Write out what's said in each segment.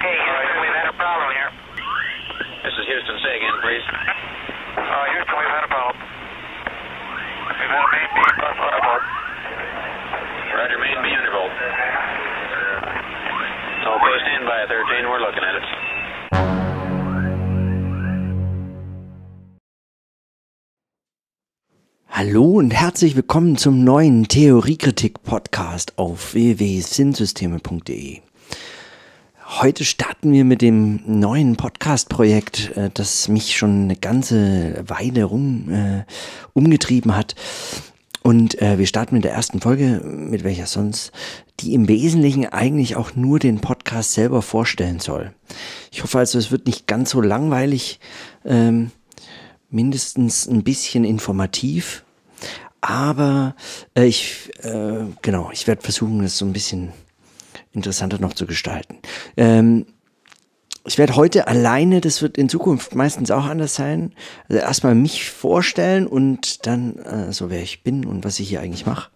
Okay, Houston, we've had a problem here. This is Houston. Say again, please. Uh, Houston, we've had a problem. We've had a main beam bus undervolt. Roger, main B undervolt. Okay, stand by, 13. We're looking at it. Hallo und herzlich willkommen zum neuen Theoriekritik-Podcast auf www.sinnsysteme.de. Heute starten wir mit dem neuen Podcast-Projekt, äh, das mich schon eine ganze Weile rum äh, umgetrieben hat. Und äh, wir starten mit der ersten Folge, mit welcher sonst, die im Wesentlichen eigentlich auch nur den Podcast selber vorstellen soll. Ich hoffe also, es wird nicht ganz so langweilig, ähm, mindestens ein bisschen informativ. Aber äh, ich, äh, genau, ich werde versuchen, das so ein bisschen interessanter noch zu gestalten. Ähm, ich werde heute alleine, das wird in Zukunft meistens auch anders sein, also erstmal mich vorstellen und dann äh, so wer ich bin und was ich hier eigentlich mache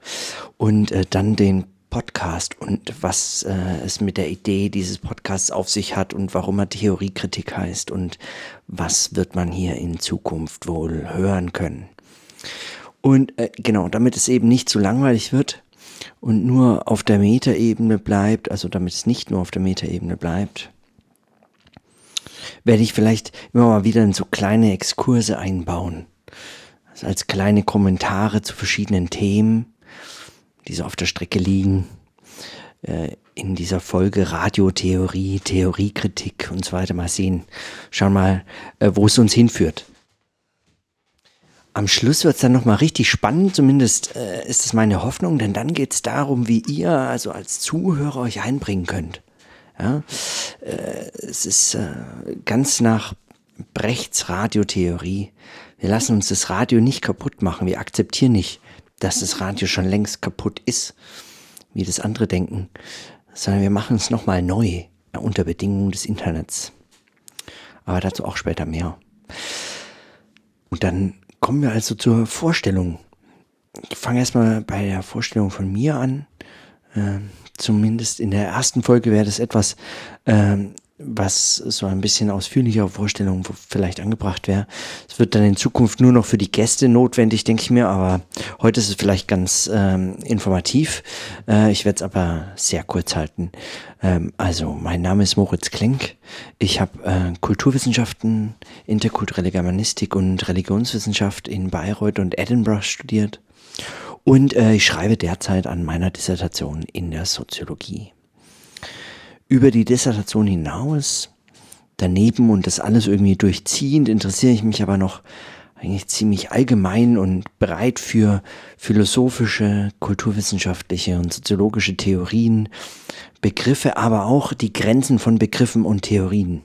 und äh, dann den Podcast und was äh, es mit der Idee dieses Podcasts auf sich hat und warum er Theoriekritik heißt und was wird man hier in Zukunft wohl hören können. Und äh, genau, damit es eben nicht zu langweilig wird und nur auf der Metaebene bleibt, also damit es nicht nur auf der Metaebene bleibt, werde ich vielleicht immer mal wieder in so kleine Exkurse einbauen. Also als kleine Kommentare zu verschiedenen Themen, die so auf der Strecke liegen. Äh, in dieser Folge Radiotheorie, Theoriekritik und so weiter mal sehen. Schauen mal, äh, wo es uns hinführt. Am Schluss wird es dann nochmal richtig spannend, zumindest äh, ist es meine Hoffnung, denn dann geht es darum, wie ihr also als Zuhörer euch einbringen könnt. Ja? Äh, es ist äh, ganz nach Brechts Radiotheorie. Wir lassen uns das Radio nicht kaputt machen. Wir akzeptieren nicht, dass das Radio schon längst kaputt ist, wie das andere denken, sondern wir machen es nochmal neu ja, unter Bedingungen des Internets. Aber dazu auch später mehr. Und dann kommen wir also zur Vorstellung. Ich fange erstmal bei der Vorstellung von mir an. Ähm, zumindest in der ersten Folge wäre das etwas, ähm, was so ein bisschen ausführlichere Vorstellung vielleicht angebracht wäre. Es wird dann in Zukunft nur noch für die Gäste notwendig, denke ich mir, aber heute ist es vielleicht ganz ähm, informativ. Äh, ich werde es aber sehr kurz halten. Ähm, also, mein Name ist Moritz Klenk. Ich habe äh, Kulturwissenschaften, interkulturelle Germanistik und Religionswissenschaft in Bayreuth und Edinburgh studiert. Und äh, ich schreibe derzeit an meiner Dissertation in der Soziologie über die Dissertation hinaus, daneben und das alles irgendwie durchziehend, interessiere ich mich aber noch eigentlich ziemlich allgemein und bereit für philosophische, kulturwissenschaftliche und soziologische Theorien, Begriffe, aber auch die Grenzen von Begriffen und Theorien.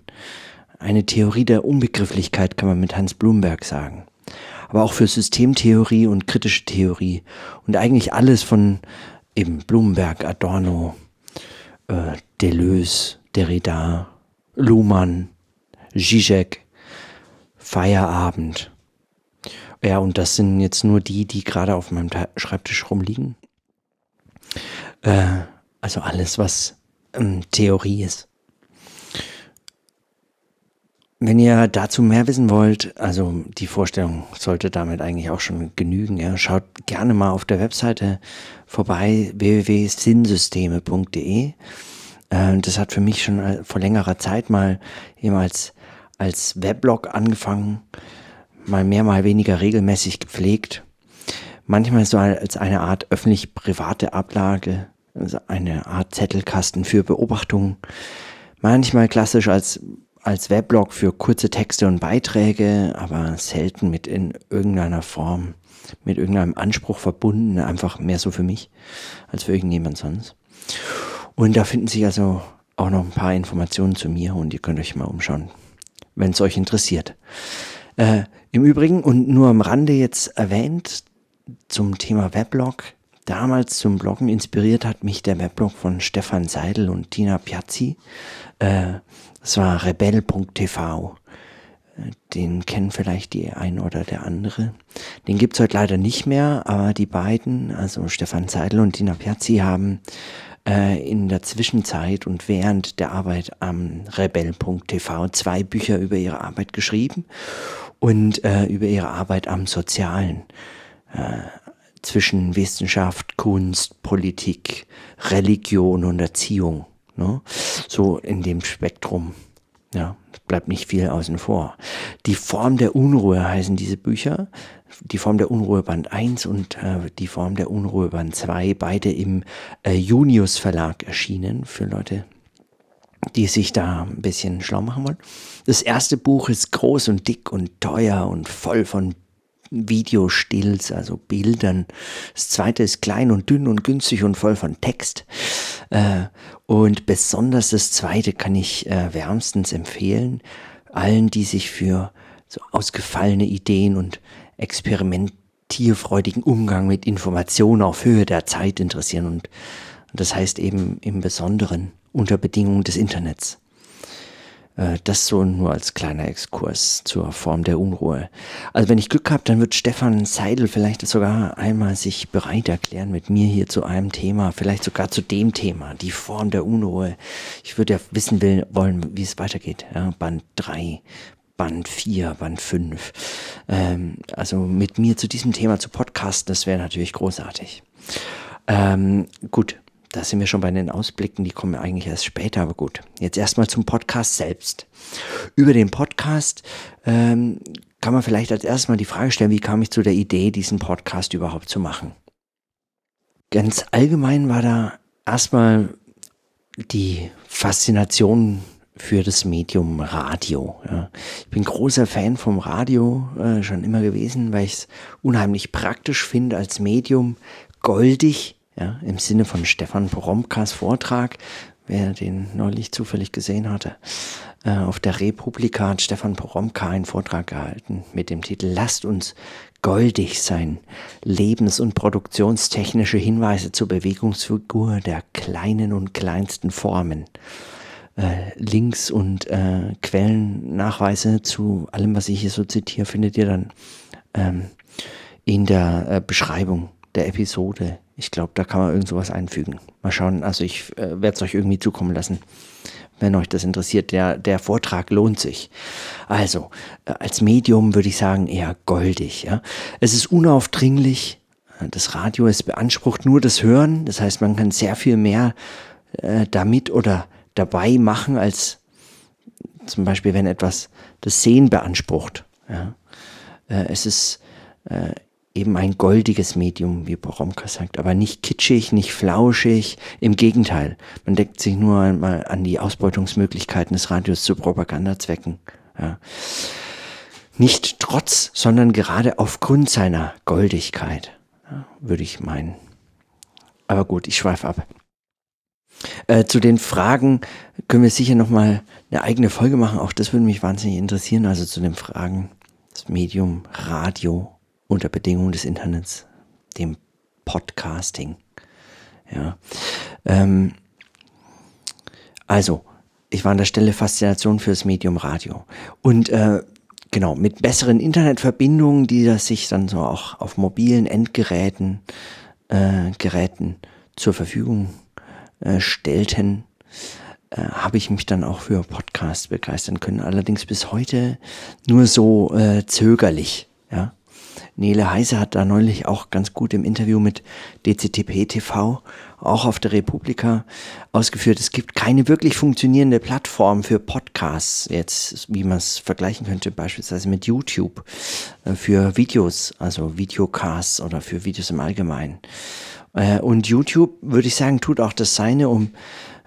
Eine Theorie der Unbegrifflichkeit kann man mit Hans Blumberg sagen. Aber auch für Systemtheorie und kritische Theorie und eigentlich alles von eben Blumenberg, Adorno, äh, Deleuze, Derrida, Luhmann, Zizek, Feierabend. Ja, und das sind jetzt nur die, die gerade auf meinem Schreibtisch rumliegen. Äh, also alles, was ähm, Theorie ist. Wenn ihr dazu mehr wissen wollt, also die Vorstellung sollte damit eigentlich auch schon genügen. Ja. Schaut gerne mal auf der Webseite vorbei www.sinnsysteme.de. Äh, das hat für mich schon äh, vor längerer Zeit mal eben als, als Weblog angefangen, mal mehr, mal weniger regelmäßig gepflegt. Manchmal so als eine Art öffentlich-private Ablage, also eine Art Zettelkasten für Beobachtungen. Manchmal klassisch als als Weblog für kurze Texte und Beiträge, aber selten mit in irgendeiner Form, mit irgendeinem Anspruch verbunden, einfach mehr so für mich als für irgendjemand sonst. Und da finden sich also auch noch ein paar Informationen zu mir und ihr könnt euch mal umschauen, wenn es euch interessiert. Äh, Im Übrigen und nur am Rande jetzt erwähnt zum Thema Weblog. Damals zum Bloggen inspiriert hat mich der Weblog von Stefan Seidel und Tina Piazzi. Äh, das war rebell.tv. Den kennen vielleicht die ein oder der andere. Den gibt's heute leider nicht mehr, aber die beiden, also Stefan Seidel und Tina Piazzi, haben äh, in der Zwischenzeit und während der Arbeit am rebell.tv zwei Bücher über ihre Arbeit geschrieben und äh, über ihre Arbeit am Sozialen. Äh, zwischen Wissenschaft, Kunst, Politik, Religion und Erziehung. Ne? So in dem Spektrum. Ja, bleibt nicht viel außen vor. Die Form der Unruhe heißen diese Bücher. Die Form der Unruhe Band 1 und äh, die Form der Unruhe Band 2, beide im äh, Junius Verlag erschienen für Leute, die sich da ein bisschen schlau machen wollen. Das erste Buch ist groß und dick und teuer und voll von Videostills, also Bildern. Das zweite ist klein und dünn und günstig und voll von Text. Äh, und besonders das zweite kann ich äh, wärmstens empfehlen. Allen, die sich für so ausgefallene Ideen und experimentierfreudigen Umgang mit Informationen auf Höhe der Zeit interessieren. Und das heißt eben im Besonderen unter Bedingungen des Internets. Äh, das so nur als kleiner Exkurs zur Form der Unruhe. Also wenn ich Glück habe, dann wird Stefan Seidel vielleicht sogar einmal sich bereit erklären, mit mir hier zu einem Thema, vielleicht sogar zu dem Thema, die Form der Unruhe. Ich würde ja wissen will, wollen, wie es weitergeht. Ja, Band 3, Band 4, Band 5. Ähm, also mit mir zu diesem Thema zu podcasten, das wäre natürlich großartig. Ähm, gut, da sind wir schon bei den Ausblicken, die kommen eigentlich erst später, aber gut. Jetzt erstmal zum Podcast selbst. Über den Podcast ähm, kann man vielleicht als erstes mal die Frage stellen, wie kam ich zu der Idee, diesen Podcast überhaupt zu machen? Ganz allgemein war da erstmal die Faszination für das Medium Radio. Ja. Ich bin großer Fan vom Radio äh, schon immer gewesen, weil ich es unheimlich praktisch finde als Medium, goldig ja, im Sinne von Stefan Poromkas Vortrag, wer den neulich zufällig gesehen hatte. Äh, auf der Republika hat Stefan Poromka einen Vortrag gehalten mit dem Titel Lasst uns goldig sein. Lebens- und produktionstechnische Hinweise zur Bewegungsfigur der kleinen und kleinsten Formen. Äh, Links und äh, Quellennachweise zu allem, was ich hier so zitiere, findet ihr dann ähm, in der äh, Beschreibung der Episode ich glaube, da kann man irgend sowas einfügen. Mal schauen, also ich äh, werde es euch irgendwie zukommen lassen, wenn euch das interessiert. Der, der Vortrag lohnt sich. Also, äh, als Medium würde ich sagen eher goldig. Ja? Es ist unaufdringlich. Das Radio ist beansprucht nur das Hören. Das heißt, man kann sehr viel mehr äh, damit oder dabei machen, als zum Beispiel, wenn etwas das Sehen beansprucht. Ja? Äh, es ist äh, eben ein goldiges Medium, wie Boromka sagt, aber nicht kitschig, nicht flauschig, im Gegenteil. Man deckt sich nur einmal an die Ausbeutungsmöglichkeiten des Radios zu Propagandazwecken. Ja. Nicht trotz, sondern gerade aufgrund seiner Goldigkeit, ja, würde ich meinen. Aber gut, ich schweife ab. Äh, zu den Fragen können wir sicher nochmal eine eigene Folge machen. Auch das würde mich wahnsinnig interessieren. Also zu den Fragen, das Medium Radio unter Bedingungen des Internets, dem Podcasting. Ja. Ähm, also, ich war an der Stelle Faszination fürs Medium Radio. Und äh, genau, mit besseren Internetverbindungen, die das sich dann so auch auf mobilen Endgeräten äh, Geräten zur Verfügung äh, stellten, äh, habe ich mich dann auch für Podcasts begeistern können. Allerdings bis heute nur so äh, zögerlich. Nele Heise hat da neulich auch ganz gut im Interview mit DCTP TV, auch auf der Republika, ausgeführt, es gibt keine wirklich funktionierende Plattform für Podcasts, jetzt wie man es vergleichen könnte, beispielsweise mit YouTube, äh, für Videos, also Videocasts oder für Videos im Allgemeinen. Äh, und YouTube, würde ich sagen, tut auch das Seine, um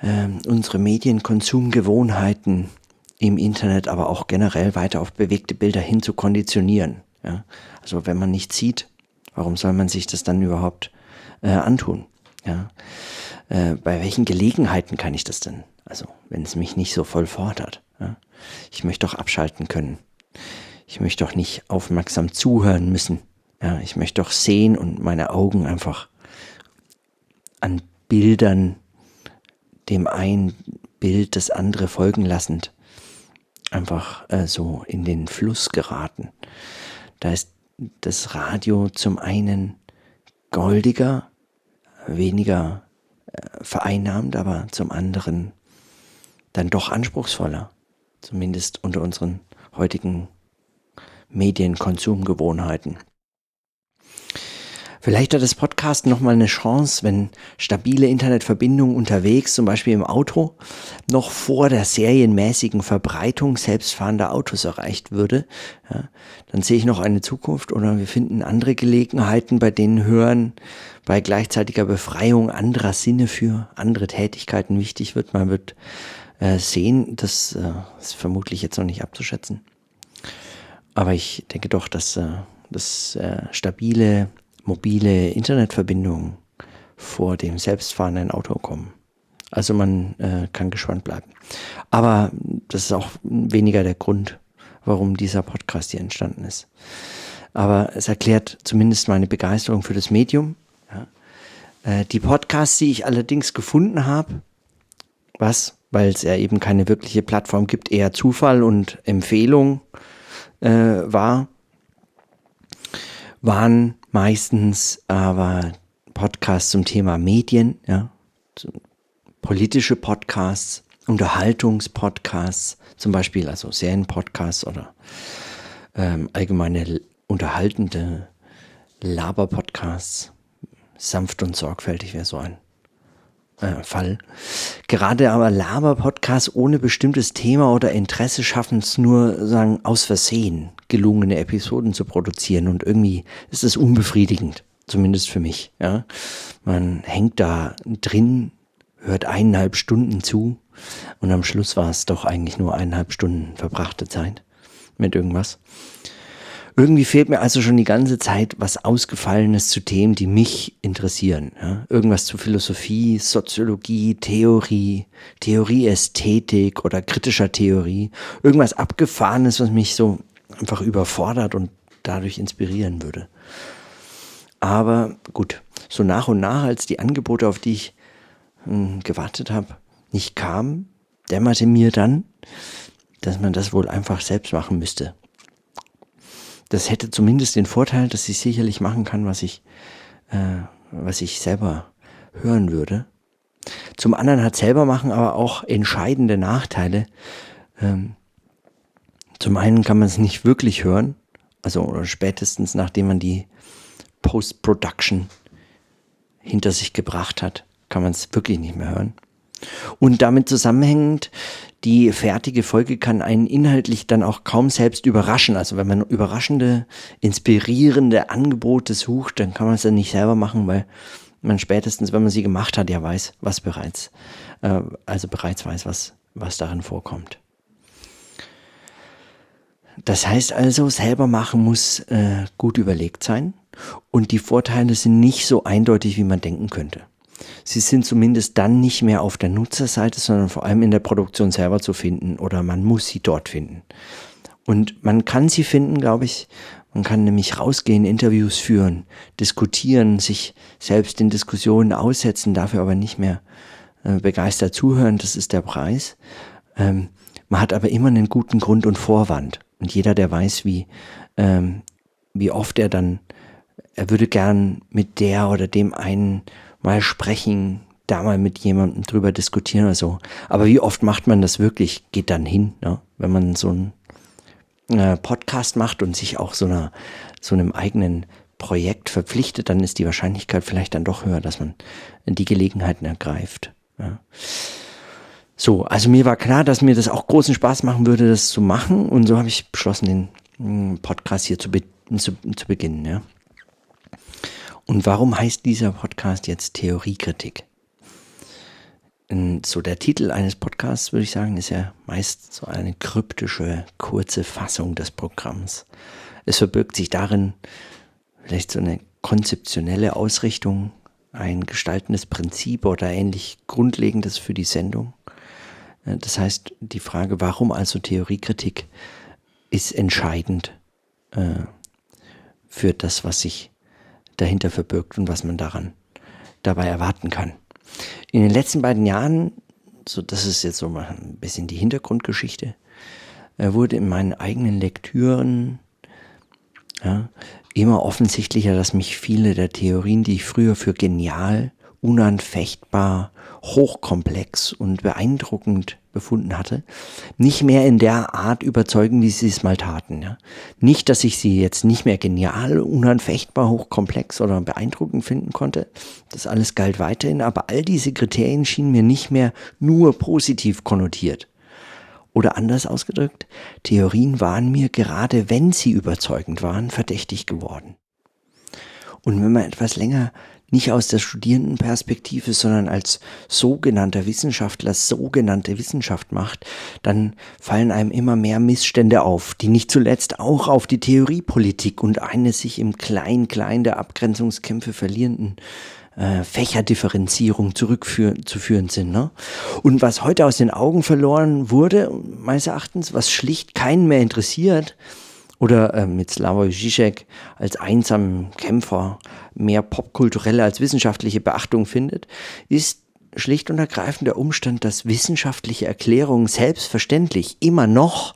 ähm, unsere Medienkonsumgewohnheiten im Internet, aber auch generell weiter auf bewegte Bilder hin zu konditionieren. Ja? Also wenn man nicht sieht, warum soll man sich das dann überhaupt äh, antun? Ja? Äh, bei welchen Gelegenheiten kann ich das denn? Also wenn es mich nicht so voll fordert. Ja? Ich möchte doch abschalten können. Ich möchte doch nicht aufmerksam zuhören müssen. Ja? Ich möchte doch sehen und meine Augen einfach an Bildern, dem ein Bild das andere folgen lassend, einfach äh, so in den Fluss geraten. Da ist das Radio zum einen goldiger, weniger äh, vereinnahmt, aber zum anderen dann doch anspruchsvoller. Zumindest unter unseren heutigen Medienkonsumgewohnheiten. Vielleicht hat das Podcast nochmal eine Chance, wenn stabile Internetverbindung unterwegs, zum Beispiel im Auto, noch vor der serienmäßigen Verbreitung selbstfahrender Autos erreicht würde. Ja, dann sehe ich noch eine Zukunft oder wir finden andere Gelegenheiten, bei denen Hören bei gleichzeitiger Befreiung anderer Sinne für andere Tätigkeiten wichtig wird. Man wird äh, sehen, das äh, ist vermutlich jetzt noch nicht abzuschätzen. Aber ich denke doch, dass äh, das äh, stabile mobile Internetverbindungen vor dem selbstfahrenden Auto kommen. Also man äh, kann gespannt bleiben. Aber das ist auch weniger der Grund, warum dieser Podcast hier entstanden ist. Aber es erklärt zumindest meine Begeisterung für das Medium. Ja. Äh, die Podcasts, die ich allerdings gefunden habe, was, weil es ja eben keine wirkliche Plattform gibt, eher Zufall und Empfehlung äh, war, waren meistens aber Podcasts zum Thema Medien, ja, politische Podcasts, Unterhaltungspodcasts, zum Beispiel also Serienpodcasts oder ähm, allgemeine unterhaltende Laber-Podcasts. Sanft und sorgfältig wäre so ein äh, Fall. Gerade aber Laber-Podcasts ohne bestimmtes Thema oder Interesse schaffen es nur, sagen, aus Versehen gelungene Episoden zu produzieren und irgendwie ist es unbefriedigend, zumindest für mich. Ja. Man hängt da drin, hört eineinhalb Stunden zu und am Schluss war es doch eigentlich nur eineinhalb Stunden verbrachte Zeit mit irgendwas. Irgendwie fehlt mir also schon die ganze Zeit was Ausgefallenes zu Themen, die mich interessieren. Ja? Irgendwas zu Philosophie, Soziologie, Theorie, Theorieästhetik oder kritischer Theorie. Irgendwas Abgefahrenes, was mich so einfach überfordert und dadurch inspirieren würde. Aber gut, so nach und nach, als die Angebote, auf die ich hm, gewartet habe, nicht kamen, dämmerte mir dann, dass man das wohl einfach selbst machen müsste. Das hätte zumindest den Vorteil, dass ich sicherlich machen kann, was ich, äh, was ich selber hören würde. Zum anderen hat selber machen aber auch entscheidende Nachteile. Ähm, zum einen kann man es nicht wirklich hören, also spätestens nachdem man die Post-Production hinter sich gebracht hat, kann man es wirklich nicht mehr hören. Und damit zusammenhängend die fertige Folge kann einen inhaltlich dann auch kaum selbst überraschen. Also wenn man überraschende, inspirierende Angebote sucht, dann kann man es ja nicht selber machen, weil man spätestens, wenn man sie gemacht hat, ja weiß, was bereits, äh, also bereits weiß, was, was darin vorkommt. Das heißt also, selber machen muss äh, gut überlegt sein und die Vorteile sind nicht so eindeutig, wie man denken könnte. Sie sind zumindest dann nicht mehr auf der Nutzerseite, sondern vor allem in der Produktion selber zu finden oder man muss sie dort finden. Und man kann sie finden, glaube ich. Man kann nämlich rausgehen, Interviews führen, diskutieren, sich selbst in Diskussionen aussetzen, dafür aber nicht mehr äh, begeistert zuhören. Das ist der Preis. Ähm, man hat aber immer einen guten Grund und Vorwand. Und jeder, der weiß, wie, ähm, wie oft er dann, er würde gern mit der oder dem einen mal sprechen, da mal mit jemandem drüber diskutieren oder so. Aber wie oft macht man das wirklich? Geht dann hin, ne? wenn man so einen äh, Podcast macht und sich auch so einer so einem eigenen Projekt verpflichtet, dann ist die Wahrscheinlichkeit vielleicht dann doch höher, dass man die Gelegenheiten ergreift. Ja. So, also mir war klar, dass mir das auch großen Spaß machen würde, das zu machen. Und so habe ich beschlossen, den hm, Podcast hier zu, be zu, zu beginnen. Ja. Und warum heißt dieser Podcast jetzt Theoriekritik? So der Titel eines Podcasts, würde ich sagen, ist ja meist so eine kryptische, kurze Fassung des Programms. Es verbirgt sich darin vielleicht so eine konzeptionelle Ausrichtung, ein gestaltendes Prinzip oder ähnlich Grundlegendes für die Sendung. Äh, das heißt, die Frage, warum also Theoriekritik, ist entscheidend äh, für das, was sich dahinter verbirgt und was man daran dabei erwarten kann. In den letzten beiden Jahren, so das ist jetzt so mal ein bisschen die Hintergrundgeschichte, äh, wurde in meinen eigenen Lektüren ja, immer offensichtlicher, dass mich viele der Theorien, die ich früher für genial unanfechtbar, hochkomplex und beeindruckend befunden hatte, nicht mehr in der Art überzeugen, wie sie es mal taten. Ja. Nicht, dass ich sie jetzt nicht mehr genial, unanfechtbar, hochkomplex oder beeindruckend finden konnte. Das alles galt weiterhin, aber all diese Kriterien schienen mir nicht mehr nur positiv konnotiert. Oder anders ausgedrückt, Theorien waren mir gerade, wenn sie überzeugend waren, verdächtig geworden. Und wenn man etwas länger nicht aus der Studierendenperspektive, sondern als sogenannter Wissenschaftler sogenannte Wissenschaft macht, dann fallen einem immer mehr Missstände auf, die nicht zuletzt auch auf die Theoriepolitik und eine sich im Klein-Klein der Abgrenzungskämpfe verlierenden äh, Fächerdifferenzierung zurückzuführen sind. Ne? Und was heute aus den Augen verloren wurde, meines Erachtens, was schlicht keinen mehr interessiert, oder äh, mit Slavoj Žižek als einsamen Kämpfer mehr popkulturelle als wissenschaftliche Beachtung findet, ist schlicht und ergreifend der Umstand, dass wissenschaftliche Erklärungen selbstverständlich immer noch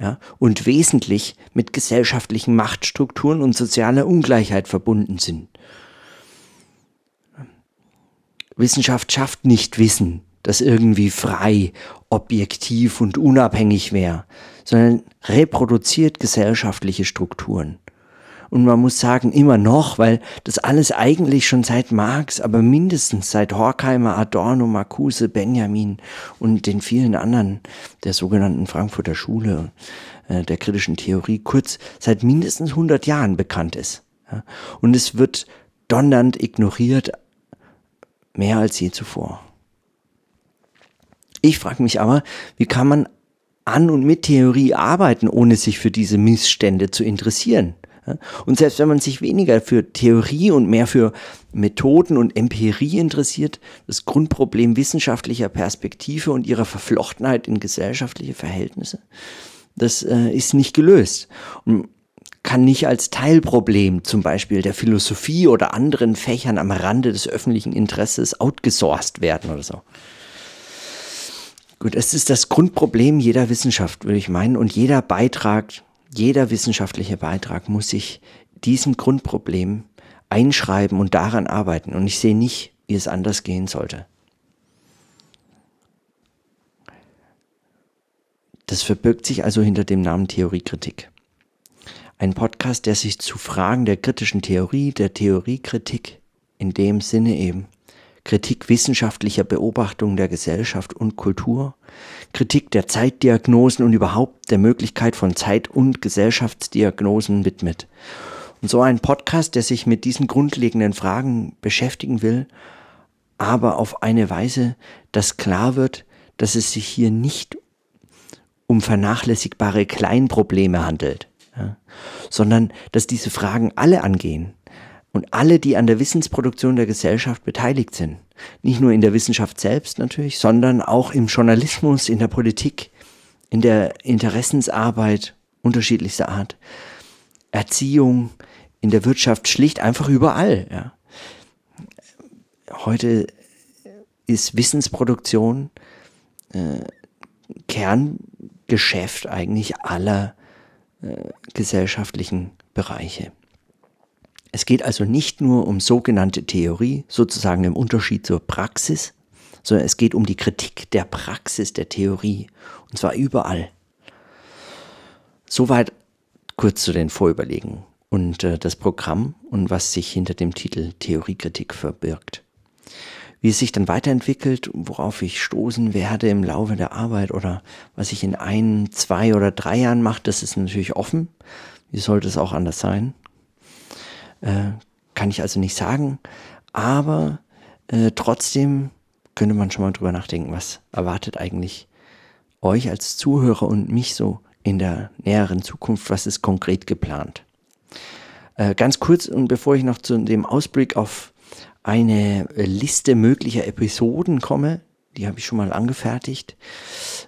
ja, und wesentlich mit gesellschaftlichen Machtstrukturen und sozialer Ungleichheit verbunden sind. Wissenschaft schafft nicht Wissen, das irgendwie frei, objektiv und unabhängig wäre, sondern reproduziert gesellschaftliche Strukturen. Und man muss sagen, immer noch, weil das alles eigentlich schon seit Marx, aber mindestens seit Horkheimer, Adorno, Marcuse, Benjamin und den vielen anderen der sogenannten Frankfurter Schule äh, der kritischen Theorie, kurz seit mindestens 100 Jahren bekannt ist. Und es wird donnernd ignoriert, mehr als je zuvor. Ich frage mich aber, wie kann man an und mit Theorie arbeiten, ohne sich für diese Missstände zu interessieren. Und selbst wenn man sich weniger für Theorie und mehr für Methoden und Empirie interessiert, das Grundproblem wissenschaftlicher Perspektive und ihrer Verflochtenheit in gesellschaftliche Verhältnisse, das äh, ist nicht gelöst. Und kann nicht als Teilproblem zum Beispiel der Philosophie oder anderen Fächern am Rande des öffentlichen Interesses outgesourced werden oder so. Gut, es ist das Grundproblem jeder Wissenschaft, würde ich meinen. Und jeder Beitrag, jeder wissenschaftliche Beitrag muss sich diesem Grundproblem einschreiben und daran arbeiten. Und ich sehe nicht, wie es anders gehen sollte. Das verbirgt sich also hinter dem Namen Theoriekritik. Ein Podcast, der sich zu Fragen der kritischen Theorie, der Theoriekritik in dem Sinne eben Kritik wissenschaftlicher Beobachtungen der Gesellschaft und Kultur, Kritik der Zeitdiagnosen und überhaupt der Möglichkeit von Zeit- und Gesellschaftsdiagnosen widmet. Und so ein Podcast, der sich mit diesen grundlegenden Fragen beschäftigen will, aber auf eine Weise, dass klar wird, dass es sich hier nicht um vernachlässigbare Kleinprobleme handelt, ja, sondern dass diese Fragen alle angehen und alle, die an der Wissensproduktion der Gesellschaft beteiligt sind. Nicht nur in der Wissenschaft selbst natürlich, sondern auch im Journalismus, in der Politik, in der Interessensarbeit unterschiedlichster Art, Erziehung, in der Wirtschaft, schlicht einfach überall. Ja. Heute ist Wissensproduktion äh, Kerngeschäft eigentlich aller äh, gesellschaftlichen Bereiche. Es geht also nicht nur um sogenannte Theorie, sozusagen im Unterschied zur Praxis, sondern es geht um die Kritik der Praxis der Theorie. Und zwar überall. Soweit kurz zu den Vorüberlegungen und äh, das Programm und was sich hinter dem Titel Theoriekritik verbirgt. Wie es sich dann weiterentwickelt, worauf ich stoßen werde im Laufe der Arbeit oder was ich in ein, zwei oder drei Jahren mache, das ist natürlich offen. Wie sollte es auch anders sein? Äh, kann ich also nicht sagen. Aber äh, trotzdem könnte man schon mal drüber nachdenken, was erwartet eigentlich euch als Zuhörer und mich so in der näheren Zukunft, was ist konkret geplant. Äh, ganz kurz und bevor ich noch zu dem Ausblick auf eine Liste möglicher Episoden komme, die habe ich schon mal angefertigt.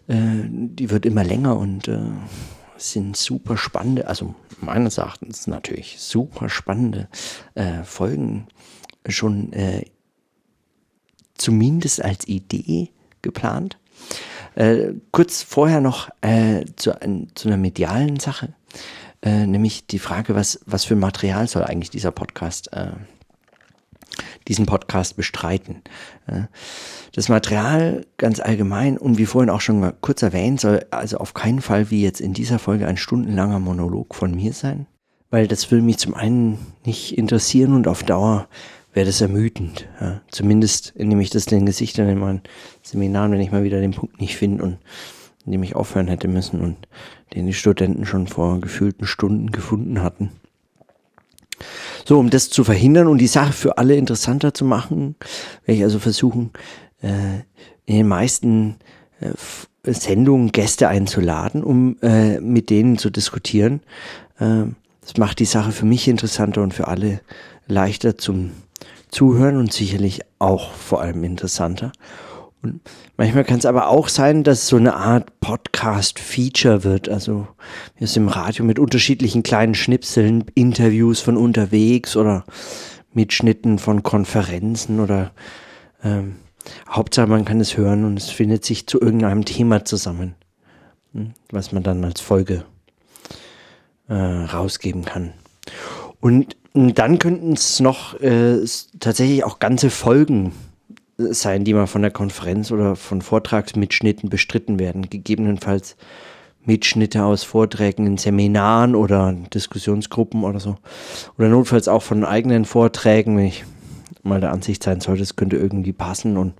Äh, die wird immer länger und äh, sind super spannende, also meines Erachtens natürlich super spannende äh, Folgen schon äh, zumindest als Idee geplant. Äh, kurz vorher noch äh, zu, zu, einer medialen Sache, äh, nämlich die Frage, was, was für Material soll eigentlich dieser Podcast äh, diesen Podcast bestreiten. Das Material ganz allgemein und wie vorhin auch schon mal kurz erwähnt, soll also auf keinen Fall wie jetzt in dieser Folge ein stundenlanger Monolog von mir sein, weil das würde mich zum einen nicht interessieren und auf Dauer wäre das ermüdend. Ja. Zumindest indem ich das den Gesichtern in meinen Seminaren, wenn ich mal wieder den Punkt nicht finde und indem ich aufhören hätte müssen und den die Studenten schon vor gefühlten Stunden gefunden hatten. So, um das zu verhindern und die Sache für alle interessanter zu machen, werde ich also versuchen, äh, in den meisten äh, Sendungen Gäste einzuladen, um äh, mit denen zu diskutieren. Äh, das macht die Sache für mich interessanter und für alle leichter zum Zuhören und sicherlich auch vor allem interessanter. Und manchmal kann es aber auch sein, dass so eine Art Podcast-Feature wird. Also wie es im Radio mit unterschiedlichen kleinen Schnipseln, Interviews von unterwegs oder Mitschnitten von Konferenzen oder ähm, Hauptsache man kann es hören und es findet sich zu irgendeinem Thema zusammen, hm, was man dann als Folge äh, rausgeben kann. Und dann könnten es noch äh, tatsächlich auch ganze Folgen sein, die mal von der Konferenz oder von Vortragsmitschnitten bestritten werden. Gegebenenfalls Mitschnitte aus Vorträgen in Seminaren oder Diskussionsgruppen oder so. Oder notfalls auch von eigenen Vorträgen, wenn ich mal der Ansicht sein sollte, es könnte irgendwie passen und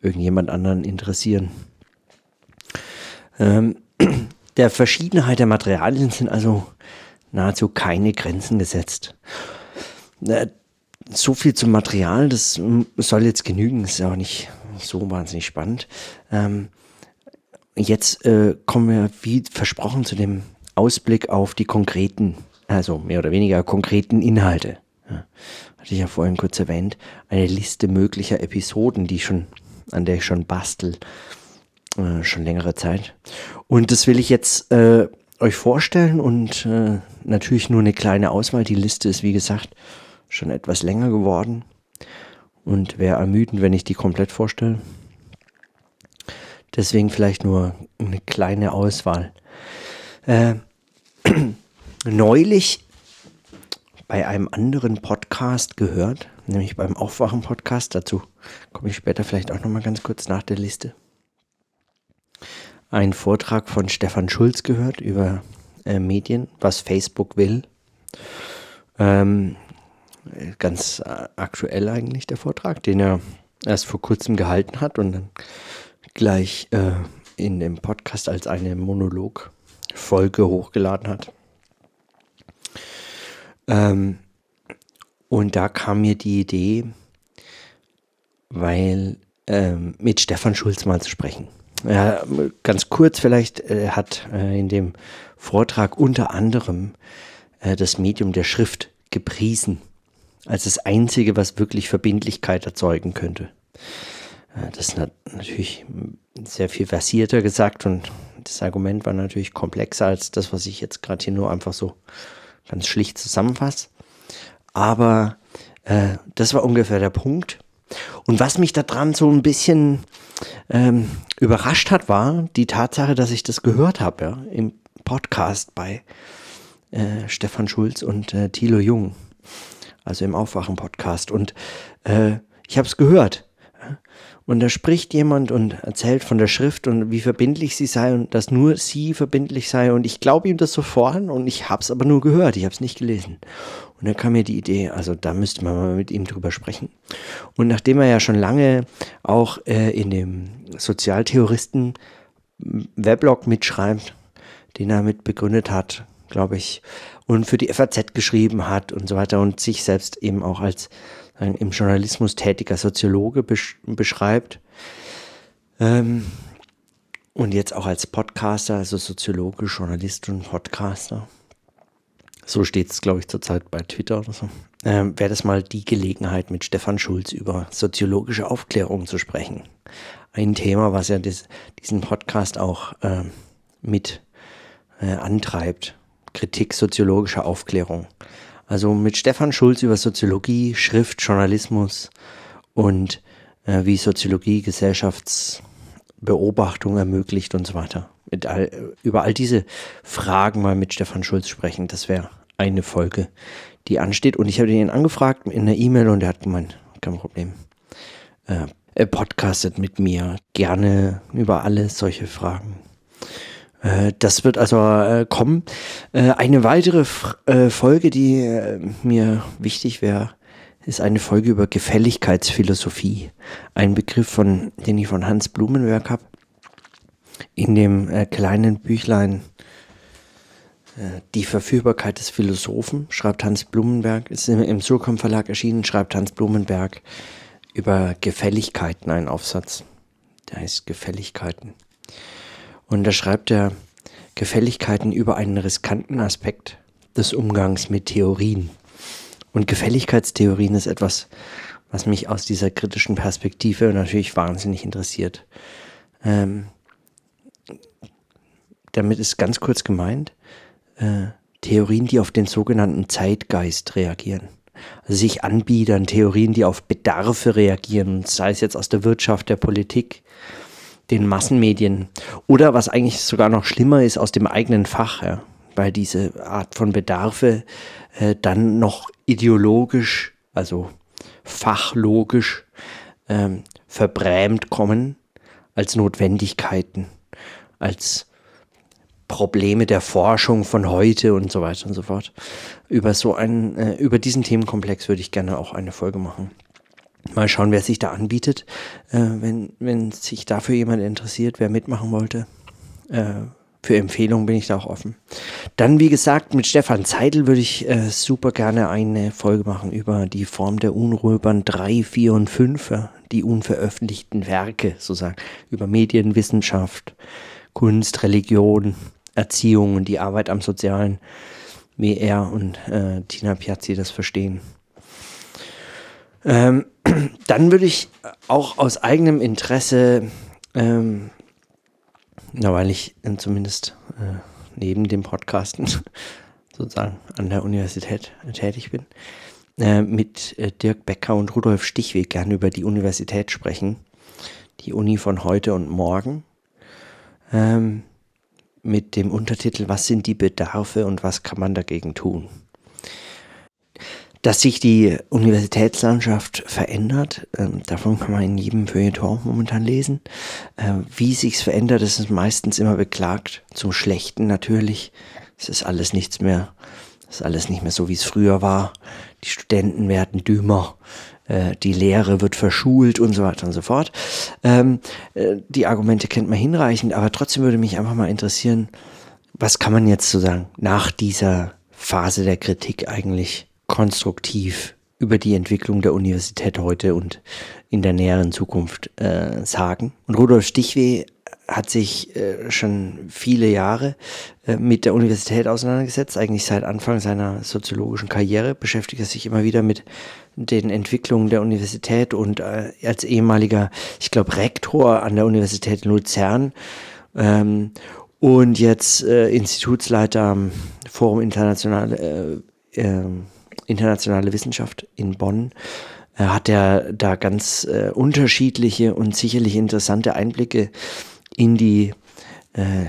irgendjemand anderen interessieren. Ähm, der Verschiedenheit der Materialien sind also nahezu keine Grenzen gesetzt. So viel zum Material, das soll jetzt genügen, ist ja auch nicht so wahnsinnig spannend. Ähm, jetzt äh, kommen wir, wie versprochen, zu dem Ausblick auf die konkreten, also mehr oder weniger konkreten Inhalte. Ja, hatte ich ja vorhin kurz erwähnt, eine Liste möglicher Episoden, die schon, an der ich schon bastel, äh, schon längere Zeit. Und das will ich jetzt äh, euch vorstellen und äh, natürlich nur eine kleine Auswahl. Die Liste ist, wie gesagt, schon etwas länger geworden und wäre ermüdend, wenn ich die komplett vorstelle. Deswegen vielleicht nur eine kleine Auswahl. Äh, neulich bei einem anderen Podcast gehört, nämlich beim Aufwachen-Podcast. Dazu komme ich später vielleicht auch nochmal ganz kurz nach der Liste. Ein Vortrag von Stefan Schulz gehört über äh, Medien, was Facebook will. Ähm, ganz äh, aktuell eigentlich der Vortrag, den er erst vor kurzem gehalten hat und dann gleich äh, in dem Podcast als eine Monologfolge hochgeladen hat. Ähm, und da kam mir die Idee, weil ähm, mit Stefan Schulz mal zu sprechen. Ja, ganz kurz vielleicht, er hat äh, in dem Vortrag unter anderem äh, das Medium der Schrift gepriesen als das Einzige, was wirklich Verbindlichkeit erzeugen könnte. Das ist natürlich sehr viel versierter gesagt und das Argument war natürlich komplexer als das, was ich jetzt gerade hier nur einfach so ganz schlicht zusammenfasse. Aber äh, das war ungefähr der Punkt. Und was mich daran so ein bisschen ähm, überrascht hat, war die Tatsache, dass ich das gehört habe ja, im Podcast bei äh, Stefan Schulz und äh, Thilo Jung also im Aufwachen-Podcast. Und äh, ich habe es gehört. Und da spricht jemand und erzählt von der Schrift und wie verbindlich sie sei und dass nur sie verbindlich sei. Und ich glaube ihm das sofort und ich habe es aber nur gehört, ich habe es nicht gelesen. Und dann kam mir die Idee, also da müsste man mal mit ihm drüber sprechen. Und nachdem er ja schon lange auch äh, in dem Sozialtheoristen Weblog mitschreibt, den er mit begründet hat, glaube ich, und für die FAZ geschrieben hat und so weiter und sich selbst eben auch als ein im Journalismus tätiger Soziologe besch beschreibt. Ähm, und jetzt auch als Podcaster, also Soziologe, Journalist und Podcaster. So steht es, glaube ich, zurzeit bei Twitter oder so. Ähm, Wäre das mal die Gelegenheit, mit Stefan Schulz über soziologische Aufklärung zu sprechen. Ein Thema, was ja des, diesen Podcast auch äh, mit äh, antreibt. Kritik soziologischer Aufklärung. Also mit Stefan Schulz über Soziologie, Schrift, Journalismus und äh, wie Soziologie Gesellschaftsbeobachtung ermöglicht und so weiter. All, über all diese Fragen mal mit Stefan Schulz sprechen, das wäre eine Folge, die ansteht. Und ich habe ihn angefragt in einer E-Mail und er hat gemeint, kein Problem. Äh, er podcastet mit mir gerne über alle solche Fragen. Äh, das wird also äh, kommen. Äh, eine weitere äh, Folge, die äh, mir wichtig wäre, ist eine Folge über Gefälligkeitsphilosophie. Ein Begriff, von, den ich von Hans Blumenberg habe. In dem kleinen Büchlein Die Verführbarkeit des Philosophen schreibt Hans Blumenberg, ist im Surkamp Verlag erschienen, schreibt Hans Blumenberg über Gefälligkeiten einen Aufsatz. Der heißt Gefälligkeiten. Und da schreibt er Gefälligkeiten über einen riskanten Aspekt des Umgangs mit Theorien. Und Gefälligkeitstheorien ist etwas, was mich aus dieser kritischen Perspektive natürlich wahnsinnig interessiert. Ähm, damit ist ganz kurz gemeint, äh, Theorien, die auf den sogenannten Zeitgeist reagieren. Also sich anbiedern, Theorien, die auf Bedarfe reagieren, sei es jetzt aus der Wirtschaft, der Politik, den Massenmedien oder was eigentlich sogar noch schlimmer ist aus dem eigenen Fach, ja, weil diese Art von Bedarfe äh, dann noch ideologisch, also fachlogisch ähm, verbrämt kommen als Notwendigkeiten, als Probleme der Forschung von heute und so weiter und so fort. Über so einen, äh, über diesen Themenkomplex würde ich gerne auch eine Folge machen. Mal schauen, wer sich da anbietet. Äh, wenn, wenn sich dafür jemand interessiert, wer mitmachen wollte. Äh, für Empfehlungen bin ich da auch offen. Dann, wie gesagt, mit Stefan Zeidel würde ich äh, super gerne eine Folge machen über die Form der Unruhebahn 3, 4 und 5, ja, die unveröffentlichten Werke, sozusagen, über Medienwissenschaft, Kunst, Religion, Erziehung und die Arbeit am Sozialen, wie er und äh, Tina Piazzi das verstehen. Ähm, dann würde ich auch aus eigenem Interesse, ähm, na, weil ich äh, zumindest äh, neben dem Podcasten sozusagen an der Universität tätig bin, äh, mit äh, Dirk Becker und Rudolf Stichweg gerne über die Universität sprechen. Die Uni von heute und morgen. Ähm, mit dem Untertitel Was sind die Bedarfe und was kann man dagegen tun? Dass sich die Universitätslandschaft verändert. Ähm, davon kann man in jedem Feuilleton momentan lesen. Äh, wie sich's verändert, das ist meistens immer beklagt. Zum Schlechten natürlich. Es ist alles nichts mehr. Es ist alles nicht mehr so, wie es früher war. Die Studenten werden dümmer. Äh, die Lehre wird verschult und so weiter und so fort. Ähm, äh, die Argumente kennt man hinreichend, aber trotzdem würde mich einfach mal interessieren, was kann man jetzt sozusagen nach dieser Phase der Kritik eigentlich konstruktiv über die Entwicklung der Universität heute und in der näheren Zukunft äh, sagen. Und Rudolf Stichweh hat sich äh, schon viele Jahre äh, mit der Universität auseinandergesetzt, eigentlich seit Anfang seiner soziologischen Karriere, beschäftigt er sich immer wieder mit den Entwicklungen der Universität und äh, als ehemaliger, ich glaube, Rektor an der Universität Luzern ähm, und jetzt äh, Institutsleiter am Forum Internationale äh, äh, internationale Wissenschaft in Bonn, äh, hat er da ganz äh, unterschiedliche und sicherlich interessante Einblicke in die, äh,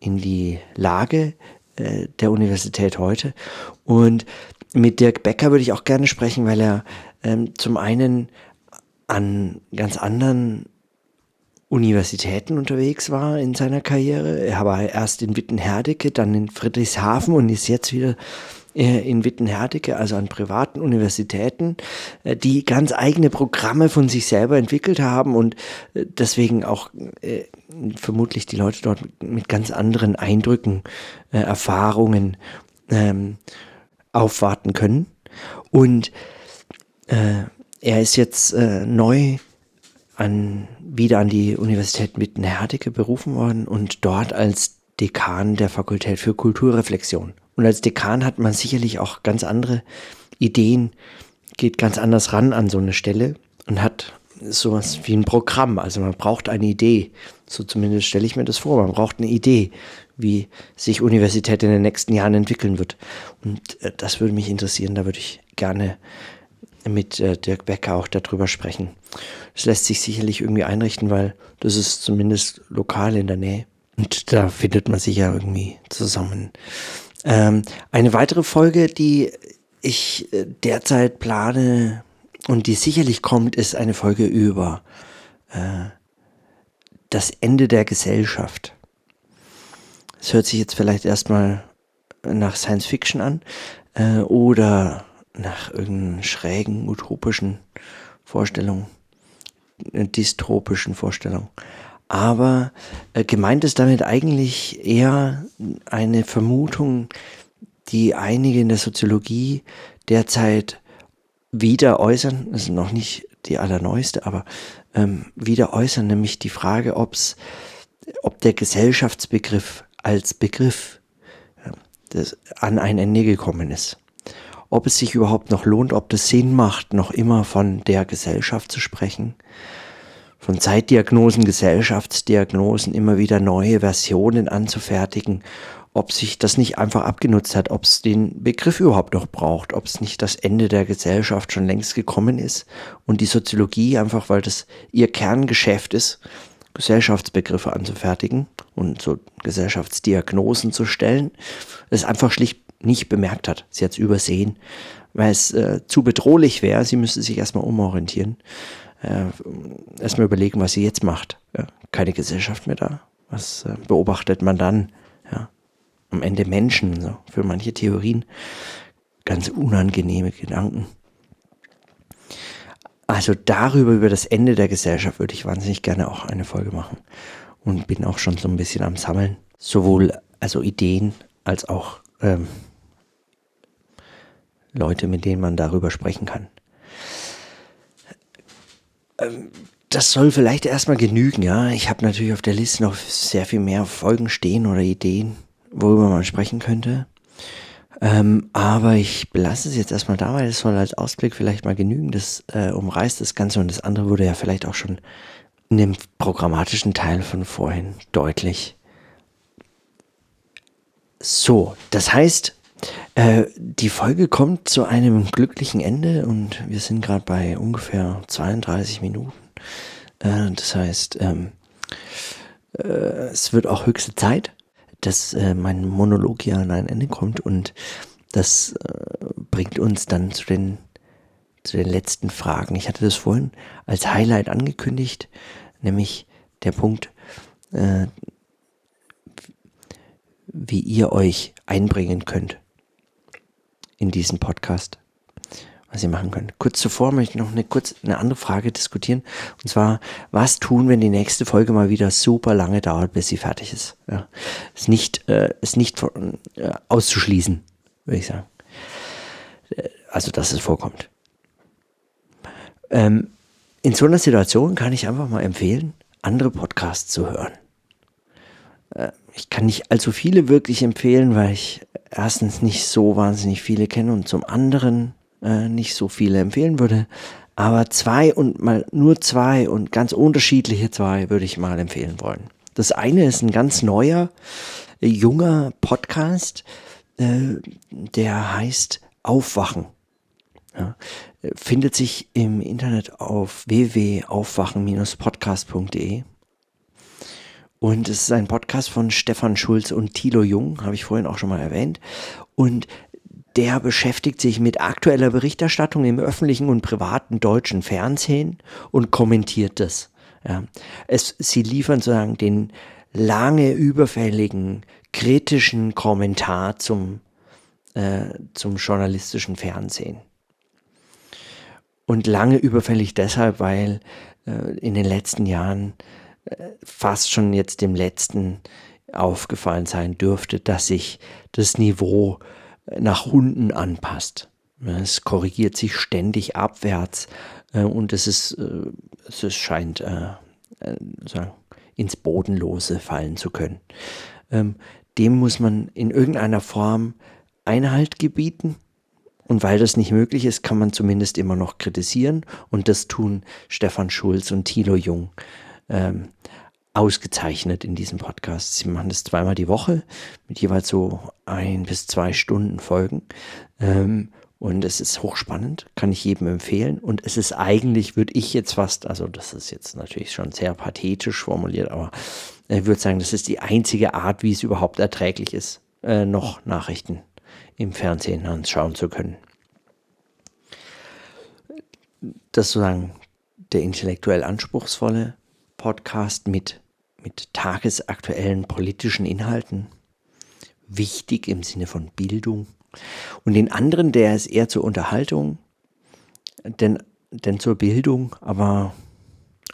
in die Lage äh, der Universität heute. Und mit Dirk Becker würde ich auch gerne sprechen, weil er ähm, zum einen an ganz anderen Universitäten unterwegs war in seiner Karriere. Er war erst in Wittenherdecke, dann in Friedrichshafen und ist jetzt wieder in Wittenherdecke, also an privaten Universitäten, äh, die ganz eigene Programme von sich selber entwickelt haben und äh, deswegen auch äh, vermutlich die Leute dort mit, ganz anderen Eindrücken, äh, Erfahrungen ähm, aufwarten können. Und äh, er ist jetzt neu an, wieder an die Universität Wittenherdecke berufen worden und dort als Dekan der Fakultät für Kulturreflexion. Und als Dekan hat man sicherlich auch ganz andere Ideen, geht ganz anders ran an so eine Stelle und hat sowas wie ein Programm. Also man braucht eine Idee. So zumindest stelle ich mir das vor. Man braucht eine Idee, wie sich Universität in den nächsten Jahren entwickeln wird. Und äh, das würde mich interessieren. Da würde ich gerne mit äh, Dirk Becker auch darüber sprechen. Das lässt sich sicherlich irgendwie einrichten, weil das ist zumindest lokal in der Nähe. Und da findet man sich ja irgendwie zusammen. Ähm, eine weitere Folge, die ich äh, derzeit plane und die sicherlich kommt, ist eine Folge über äh, das Ende der Gesellschaft. Es hört sich jetzt vielleicht erstmal nach Science Fiction an äh, oder nach irgendeinen schrägen, utopischen Vorstellungen, dystropischen Vorstellungen. Aber äh, gemeint ist damit eigentlich eher eine Vermutung, die einige in der Soziologie derzeit wieder äußern, das ist noch nicht die allerneueste, aber ähm, wieder äußern, nämlich die Frage, ob's, ob der Gesellschaftsbegriff als Begriff äh, das an ein Ende gekommen ist. Ob es sich überhaupt noch lohnt, ob das Sinn macht, noch immer von der Gesellschaft zu sprechen, von Zeitdiagnosen, Gesellschaftsdiagnosen immer wieder neue Versionen anzufertigen ob sich das nicht einfach abgenutzt hat, ob es den Begriff überhaupt noch braucht, ob es nicht das Ende der Gesellschaft schon längst gekommen ist und die Soziologie einfach, weil das ihr Kerngeschäft ist, Gesellschaftsbegriffe anzufertigen und so Gesellschaftsdiagnosen zu stellen, es einfach schlicht nicht bemerkt hat. Sie hat es übersehen, weil es äh, zu bedrohlich wäre. Sie müsste sich erstmal umorientieren, äh, erstmal überlegen, was sie jetzt macht. Ja, keine Gesellschaft mehr da. Was äh, beobachtet man dann? Ja, am Ende Menschen, so für manche Theorien ganz unangenehme Gedanken. Also darüber, über das Ende der Gesellschaft würde ich wahnsinnig gerne auch eine Folge machen und bin auch schon so ein bisschen am Sammeln. Sowohl also Ideen als auch ähm, Leute, mit denen man darüber sprechen kann. Ähm, das soll vielleicht erstmal genügen, ja. Ich habe natürlich auf der Liste noch sehr viel mehr Folgen stehen oder Ideen, worüber man sprechen könnte. Ähm, aber ich belasse es jetzt erstmal dabei. Das soll als Ausblick vielleicht mal genügen. Das äh, umreißt das Ganze und das andere wurde ja vielleicht auch schon in dem programmatischen Teil von vorhin deutlich. So, das heißt, äh, die Folge kommt zu einem glücklichen Ende und wir sind gerade bei ungefähr 32 Minuten. Äh, das heißt, ähm, äh, es wird auch höchste Zeit dass äh, mein Monolog hier an ein Ende kommt und das äh, bringt uns dann zu den, zu den letzten Fragen. Ich hatte das vorhin als Highlight angekündigt, nämlich der Punkt, wie ihr euch einbringen könnt in diesen Podcast was ihr machen könnt. Kurz zuvor möchte ich noch eine kurz eine andere Frage diskutieren. Und zwar, was tun, wenn die nächste Folge mal wieder super lange dauert, bis sie fertig ist? Ja. Ist nicht, äh, ist nicht äh, auszuschließen, würde ich sagen. Äh, also, dass es vorkommt. Ähm, in so einer Situation kann ich einfach mal empfehlen, andere Podcasts zu hören. Äh, ich kann nicht allzu viele wirklich empfehlen, weil ich erstens nicht so wahnsinnig viele kenne und zum anderen äh, nicht so viele empfehlen würde. Aber zwei und mal nur zwei und ganz unterschiedliche zwei würde ich mal empfehlen wollen. Das eine ist ein ganz neuer, äh, junger Podcast, äh, der heißt Aufwachen. Ja, findet sich im Internet auf www.aufwachen-podcast.de. Und es ist ein Podcast von Stefan Schulz und Thilo Jung, habe ich vorhin auch schon mal erwähnt. Und der beschäftigt sich mit aktueller Berichterstattung im öffentlichen und privaten deutschen Fernsehen und kommentiert das. Ja. Es, sie liefern sozusagen den lange überfälligen, kritischen Kommentar zum, äh, zum journalistischen Fernsehen. Und lange überfällig deshalb, weil äh, in den letzten Jahren fast schon jetzt dem letzten aufgefallen sein dürfte, dass sich das Niveau nach unten anpasst. Es korrigiert sich ständig abwärts äh, und es ist, äh, es scheint äh, ins Bodenlose fallen zu können. Ähm, dem muss man in irgendeiner Form Einhalt gebieten. Und weil das nicht möglich ist, kann man zumindest immer noch kritisieren. Und das tun Stefan Schulz und Thilo Jung. Ähm, ausgezeichnet in diesem Podcast. Sie machen das zweimal die Woche mit jeweils so ein bis zwei Stunden Folgen. Ähm, und es ist hochspannend, kann ich jedem empfehlen. Und es ist eigentlich, würde ich jetzt fast, also das ist jetzt natürlich schon sehr pathetisch formuliert, aber ich würde sagen, das ist die einzige Art, wie es überhaupt erträglich ist, äh, noch Nachrichten im Fernsehen anschauen zu können. das sozusagen der intellektuell anspruchsvolle Podcast mit, mit tagesaktuellen politischen Inhalten. Wichtig im Sinne von Bildung. Und den anderen, der ist eher zur Unterhaltung, denn, denn zur Bildung, aber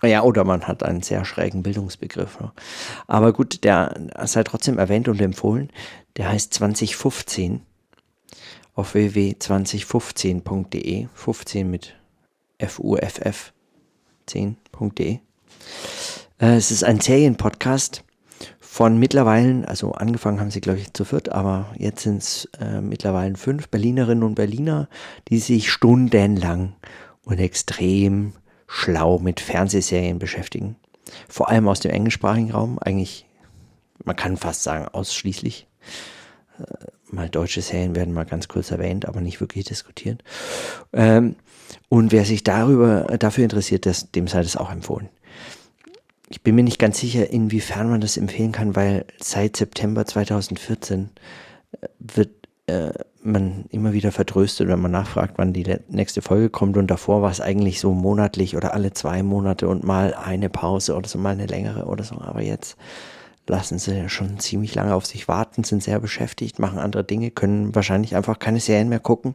ja, oder man hat einen sehr schrägen Bildungsbegriff. Ne? Aber gut, der sei trotzdem erwähnt und empfohlen. Der heißt 2015 auf www.2015.de. 15 mit F-U-F-F 10.de. Äh, es ist ein Serienpodcast von mittlerweile, also angefangen haben sie, glaube ich, zu viert, aber jetzt sind es äh, mittlerweile fünf Berlinerinnen und Berliner, die sich stundenlang und extrem schlau mit Fernsehserien beschäftigen. Vor allem aus dem englischsprachigen Raum, eigentlich, man kann fast sagen, ausschließlich. Äh, mal deutsche Serien werden mal ganz kurz erwähnt, aber nicht wirklich diskutiert. Ähm, und wer sich darüber, dafür interessiert, dem sei das auch empfohlen. Ich bin mir nicht ganz sicher, inwiefern man das empfehlen kann, weil seit September 2014 äh, wird äh, man immer wieder vertröstet, wenn man nachfragt, wann die nächste Folge kommt. Und davor war es eigentlich so monatlich oder alle zwei Monate und mal eine Pause oder so mal eine längere oder so. Aber jetzt lassen sie schon ziemlich lange auf sich warten, sind sehr beschäftigt, machen andere Dinge, können wahrscheinlich einfach keine Serien mehr gucken,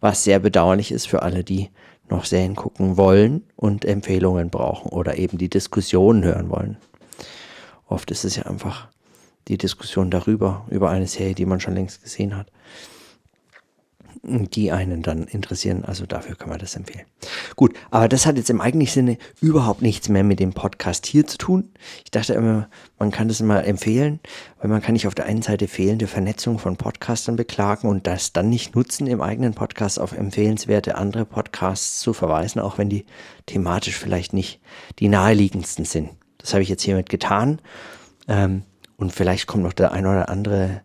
was sehr bedauerlich ist für alle, die noch Serien gucken wollen und Empfehlungen brauchen oder eben die Diskussionen hören wollen. Oft ist es ja einfach die Diskussion darüber, über eine Serie, die man schon längst gesehen hat die einen dann interessieren. Also dafür kann man das empfehlen. Gut, aber das hat jetzt im eigentlichen Sinne überhaupt nichts mehr mit dem Podcast hier zu tun. Ich dachte immer, man kann das immer empfehlen, weil man kann nicht auf der einen Seite fehlende Vernetzung von Podcastern beklagen und das dann nicht nutzen, im eigenen Podcast auf empfehlenswerte andere Podcasts zu verweisen, auch wenn die thematisch vielleicht nicht die naheliegendsten sind. Das habe ich jetzt hiermit getan. Ähm, und vielleicht kommt noch der ein oder andere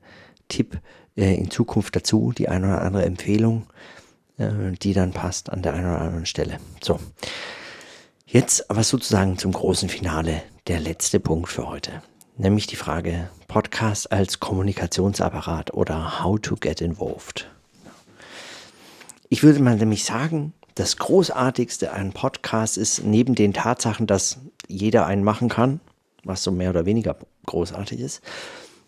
Tipp, äh, in Zukunft dazu, die eine oder andere Empfehlung, äh, die dann passt an der einen oder anderen Stelle. So. Jetzt aber sozusagen zum großen Finale, der letzte Punkt für heute. Nämlich die Frage Podcast als Kommunikationsapparat oder How to Get Involved. Ich würde mal nämlich sagen, das Großartigste an Podcast ist neben den Tatsachen, dass jeder einen machen kann, was so mehr oder weniger großartig ist,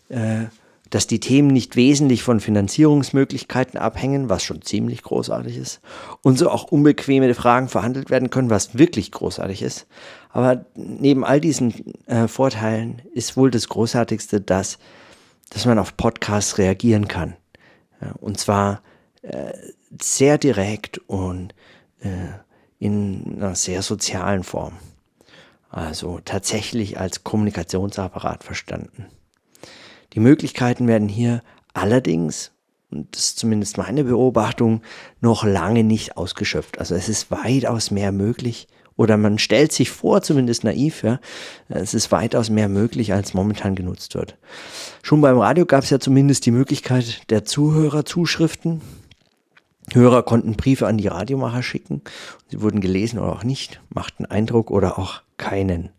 äh, dass die Themen nicht wesentlich von Finanzierungsmöglichkeiten abhängen, was schon ziemlich großartig ist, und so auch unbequeme Fragen verhandelt werden können, was wirklich großartig ist. Aber neben all diesen äh, Vorteilen ist wohl das Großartigste, dass, dass man auf Podcasts reagieren kann. Ja, und zwar äh, sehr direkt und äh, in einer sehr sozialen Form. Also tatsächlich als Kommunikationsapparat verstanden. Die Möglichkeiten werden hier allerdings, und das ist zumindest meine Beobachtung, noch lange nicht ausgeschöpft. Also es ist weitaus mehr möglich. Oder man stellt sich vor, zumindest naiv, ja, es ist weitaus mehr möglich, als momentan genutzt wird. Schon beim Radio gab es ja zumindest die Möglichkeit der Zuhörerzuschriften. Hörer konnten Briefe an die Radiomacher schicken. Sie wurden gelesen oder auch nicht, machten Eindruck oder auch keinen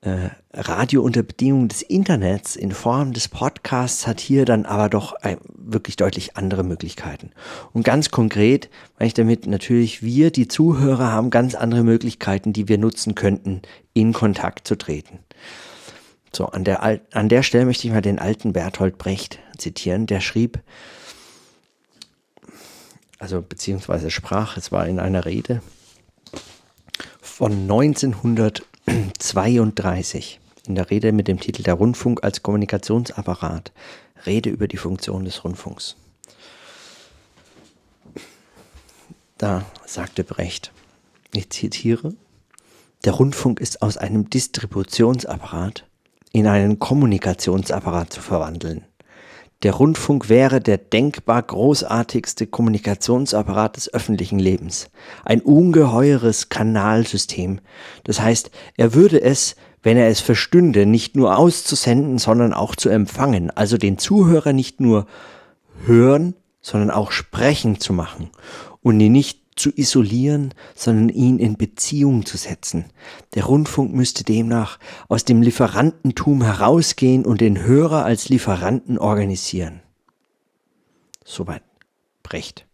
Radio unter Bedingungen des Internets in Form des Podcasts hat hier dann aber doch wirklich deutlich andere Möglichkeiten. Und ganz konkret meine ich damit natürlich, wir, die Zuhörer, haben ganz andere Möglichkeiten, die wir nutzen könnten, in Kontakt zu treten. So, an der, an der Stelle möchte ich mal den alten Berthold Brecht zitieren, der schrieb, also beziehungsweise sprach, es war in einer Rede von 1900 32 in der Rede mit dem Titel Der Rundfunk als Kommunikationsapparat. Rede über die Funktion des Rundfunks. Da sagte Brecht, ich zitiere, der Rundfunk ist aus einem Distributionsapparat in einen Kommunikationsapparat zu verwandeln. Der Rundfunk wäre der denkbar großartigste Kommunikationsapparat des öffentlichen Lebens. Ein ungeheures Kanalsystem. Das heißt, er würde es, wenn er es verstünde, nicht nur auszusenden, sondern auch zu empfangen. Also den Zuhörer nicht nur hören, sondern auch sprechen zu machen und ihn nicht zu isolieren, sondern ihn in Beziehung zu setzen. Der Rundfunk müsste demnach aus dem Lieferantentum herausgehen und den Hörer als Lieferanten organisieren. Soweit Brecht.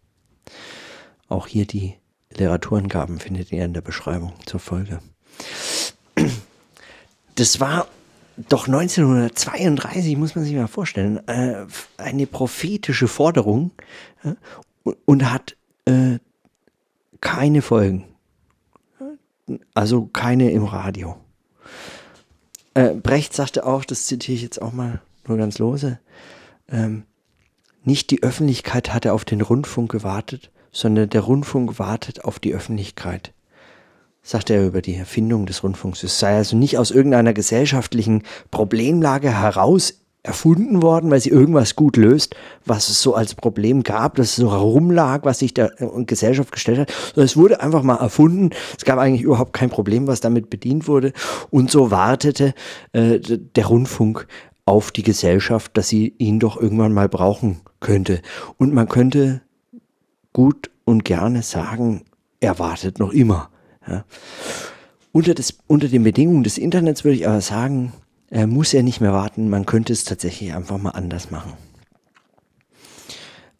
Auch hier die Literaturangaben findet ihr in der Beschreibung zur Folge. Das war doch 1932, muss man sich mal vorstellen, äh, eine prophetische Forderung äh, und hat äh, keine Folgen. Also keine im Radio. Äh, Brecht sagte auch, das zitiere ich jetzt auch mal nur ganz lose, ähm, nicht die Öffentlichkeit hatte auf den Rundfunk gewartet, sondern der Rundfunk wartet auf die Öffentlichkeit sagt er über die Erfindung des Rundfunks. Es sei also nicht aus irgendeiner gesellschaftlichen Problemlage heraus erfunden worden, weil sie irgendwas gut löst, was es so als Problem gab, dass es so herumlag, was sich der äh, Gesellschaft gestellt hat, es wurde einfach mal erfunden. Es gab eigentlich überhaupt kein Problem, was damit bedient wurde. Und so wartete äh, der Rundfunk auf die Gesellschaft, dass sie ihn doch irgendwann mal brauchen könnte. Und man könnte gut und gerne sagen, er wartet noch immer. Ja. Unter, das, unter den Bedingungen des Internets würde ich aber sagen, äh, muss er nicht mehr warten, man könnte es tatsächlich einfach mal anders machen.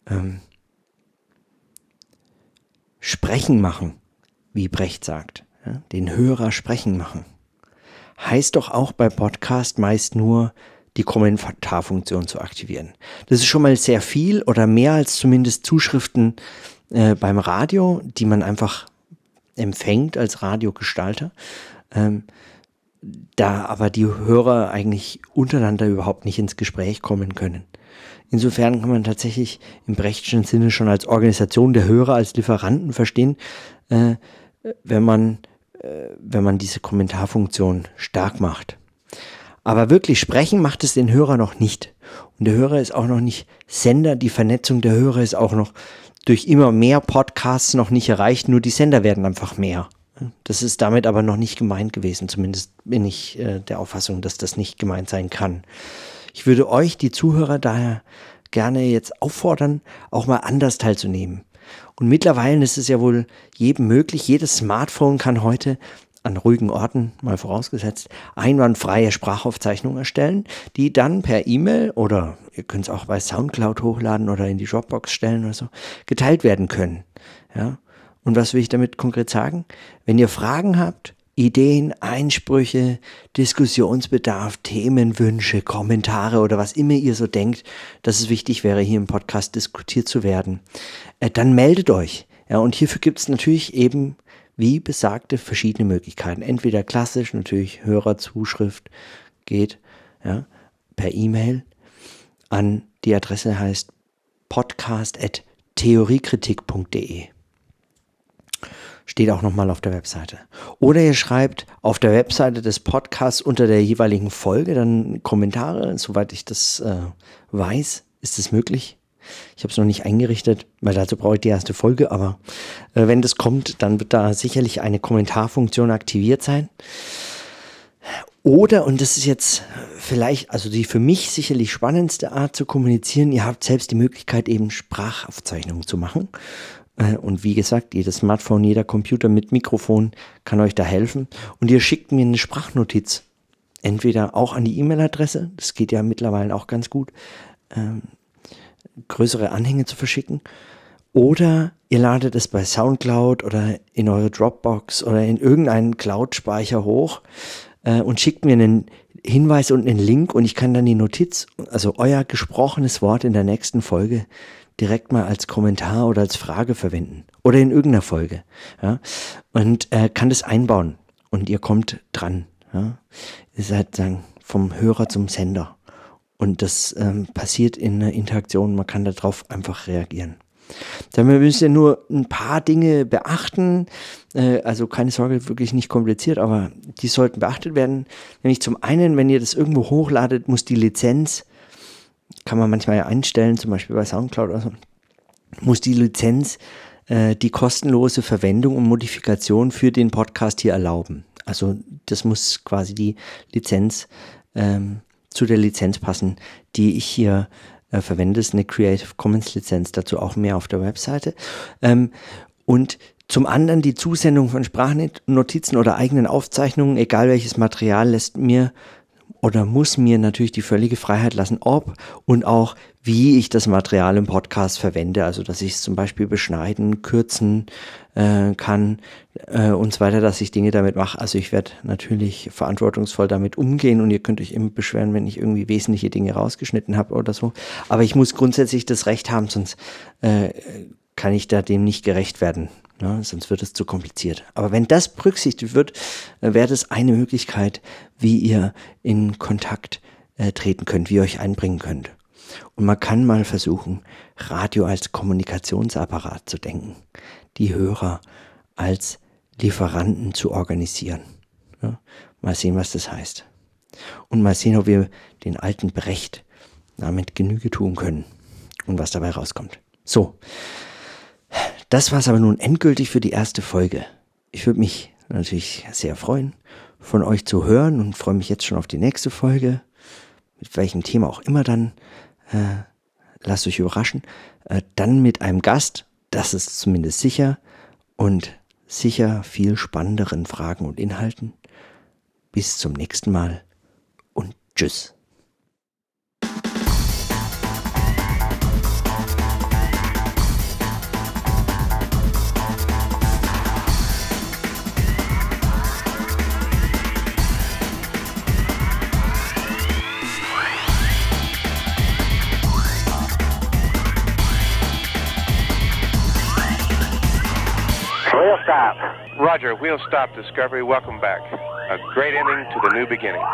Ähm, sprechen machen, wie Brecht sagt, ja, den Hörer sprechen machen, heißt doch auch bei Podcast meist nur, die Kommentarfunktion zu aktivieren. Das ist schon mal sehr viel oder mehr als zumindest Zuschriften äh, beim Radio, die man einfach empfängt als Radiogestalter. Ähm, da aber die Hörer eigentlich untereinander überhaupt nicht ins Gespräch kommen können. Insofern kann man tatsächlich im Brechtschen Sinne schon als Organisation der Hörer, als Lieferanten verstehen, äh, wenn, man, äh, wenn man diese Kommentarfunktion stark macht. Aber wirklich sprechen macht es den Hörer noch nicht. Und der Hörer ist auch noch nicht Sender, die Vernetzung der Hörer ist auch noch durch immer mehr Podcasts noch nicht erreicht, nur die Sender werden einfach mehr. Das ist damit aber noch nicht gemeint gewesen. Zumindest bin ich äh, der Auffassung, dass das nicht gemeint sein kann. Ich würde euch, die Zuhörer, daher gerne jetzt auffordern, auch mal anders teilzunehmen. Und mittlerweile ist es ja wohl jedem möglich. Jedes Smartphone kann heute an ruhigen Orten, mal vorausgesetzt, einwandfreie Sprachaufzeichnungen erstellen, die dann per E-Mail oder ihr könnt es auch bei Soundcloud hochladen oder in die Dropbox stellen oder so, geteilt werden können. Ja? Und was will ich damit konkret sagen? Wenn ihr Fragen habt, Ideen, Einsprüche, Diskussionsbedarf, Themenwünsche, Kommentare oder was immer ihr so denkt, dass es wichtig wäre, hier im Podcast diskutiert zu werden, äh, dann meldet euch. Ja, und hierfür gibt es natürlich eben wie besagte verschiedene Möglichkeiten. Entweder klassisch, natürlich Hörerzuschrift geht ja, per E-Mail an die Adresse heißt podcast.theoriekritik.de. Steht auch nochmal auf der Webseite. Oder ihr schreibt auf der Webseite des Podcasts unter der jeweiligen Folge dann Kommentare. Soweit ich das äh, weiß, ist es möglich. Ich habe es noch nicht eingerichtet, weil dazu brauche ich die erste Folge, aber äh, wenn das kommt, dann wird da sicherlich eine Kommentarfunktion aktiviert sein. Oder, und das ist jetzt vielleicht, also die für mich sicherlich spannendste Art zu kommunizieren, ihr habt selbst die Möglichkeit, eben Sprachaufzeichnungen zu machen. Äh, und wie gesagt, jedes Smartphone, jeder Computer mit Mikrofon kann euch da helfen. Und ihr schickt mir eine Sprachnotiz. Entweder auch an die E-Mail-Adresse, das geht ja mittlerweile auch ganz gut, ähm, größere Anhänge zu verschicken. Oder ihr ladet es bei SoundCloud oder in eure Dropbox oder in irgendeinen Cloud-Speicher hoch äh, und schickt mir einen Hinweis und einen Link und ich kann dann die Notiz, also euer gesprochenes Wort in der nächsten Folge direkt mal als Kommentar oder als Frage verwenden oder in irgendeiner Folge. Ja? Und äh, kann das einbauen und ihr kommt dran. Ja? Ihr seid sagen, vom Hörer zum Sender. Und das ähm, passiert in einer Interaktion, man kann darauf einfach reagieren. Dann müsst ihr nur ein paar Dinge beachten. Äh, also keine Sorge, wirklich nicht kompliziert, aber die sollten beachtet werden. Nämlich zum einen, wenn ihr das irgendwo hochladet, muss die Lizenz, kann man manchmal ja einstellen, zum Beispiel bei Soundcloud oder so, muss die Lizenz äh, die kostenlose Verwendung und Modifikation für den Podcast hier erlauben. Also das muss quasi die Lizenz ähm, zu der Lizenz passen, die ich hier äh, verwende. Das ist eine Creative Commons Lizenz, dazu auch mehr auf der Webseite. Ähm, und zum anderen die Zusendung von Sprachnotizen oder eigenen Aufzeichnungen, egal welches Material, lässt mir oder muss mir natürlich die völlige Freiheit lassen, ob und auch wie ich das Material im Podcast verwende, also dass ich es zum Beispiel beschneiden, kürzen äh, kann äh, und so weiter, dass ich Dinge damit mache. Also ich werde natürlich verantwortungsvoll damit umgehen und ihr könnt euch immer beschweren, wenn ich irgendwie wesentliche Dinge rausgeschnitten habe oder so. Aber ich muss grundsätzlich das Recht haben, sonst äh, kann ich da dem nicht gerecht werden. Ne? Sonst wird es zu kompliziert. Aber wenn das berücksichtigt wird, äh, wäre das eine Möglichkeit, wie ihr in Kontakt äh, treten könnt, wie ihr euch einbringen könnt. Und man kann mal versuchen, Radio als Kommunikationsapparat zu denken, die Hörer als Lieferanten zu organisieren. Ja, mal sehen, was das heißt. Und mal sehen, ob wir den alten Brecht damit Genüge tun können und was dabei rauskommt. So, das war es aber nun endgültig für die erste Folge. Ich würde mich natürlich sehr freuen, von euch zu hören und freue mich jetzt schon auf die nächste Folge. Mit welchem Thema auch immer dann äh, lasst euch überraschen. Äh, dann mit einem Gast, das ist zumindest sicher. Und sicher viel spannenderen Fragen und Inhalten. Bis zum nächsten Mal und tschüss. Stop. Roger, wheel stop, Discovery. Welcome back. A great ending to the new beginning.